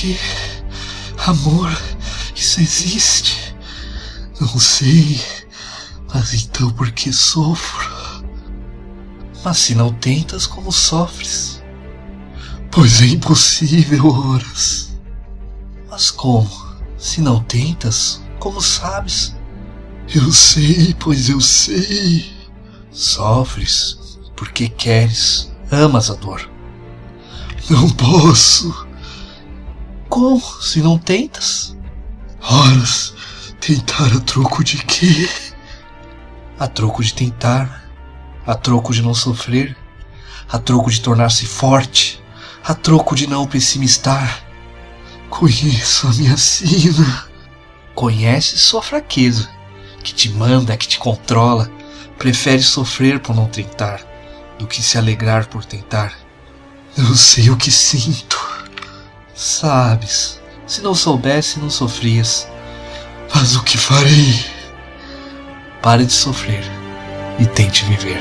que amor isso existe. Não sei, mas então por que sofro? Mas se não tentas, como sofres? Pois é impossível, horas. Mas como? Se não tentas, como sabes? Eu sei, pois eu sei. Sofres porque queres, amas a dor. Não posso. Como se não tentas? Horas, tentar a troco de quê? A troco de tentar, a troco de não sofrer, a troco de tornar-se forte, a troco de não pessimistar. Conheço a minha sina. Conheces sua fraqueza, que te manda, que te controla. Prefere sofrer por não tentar do que se alegrar por tentar. Eu sei o que sinto. Sabes, se não soubesse, não sofrias. Mas o que farei? Pare de sofrer e tente viver.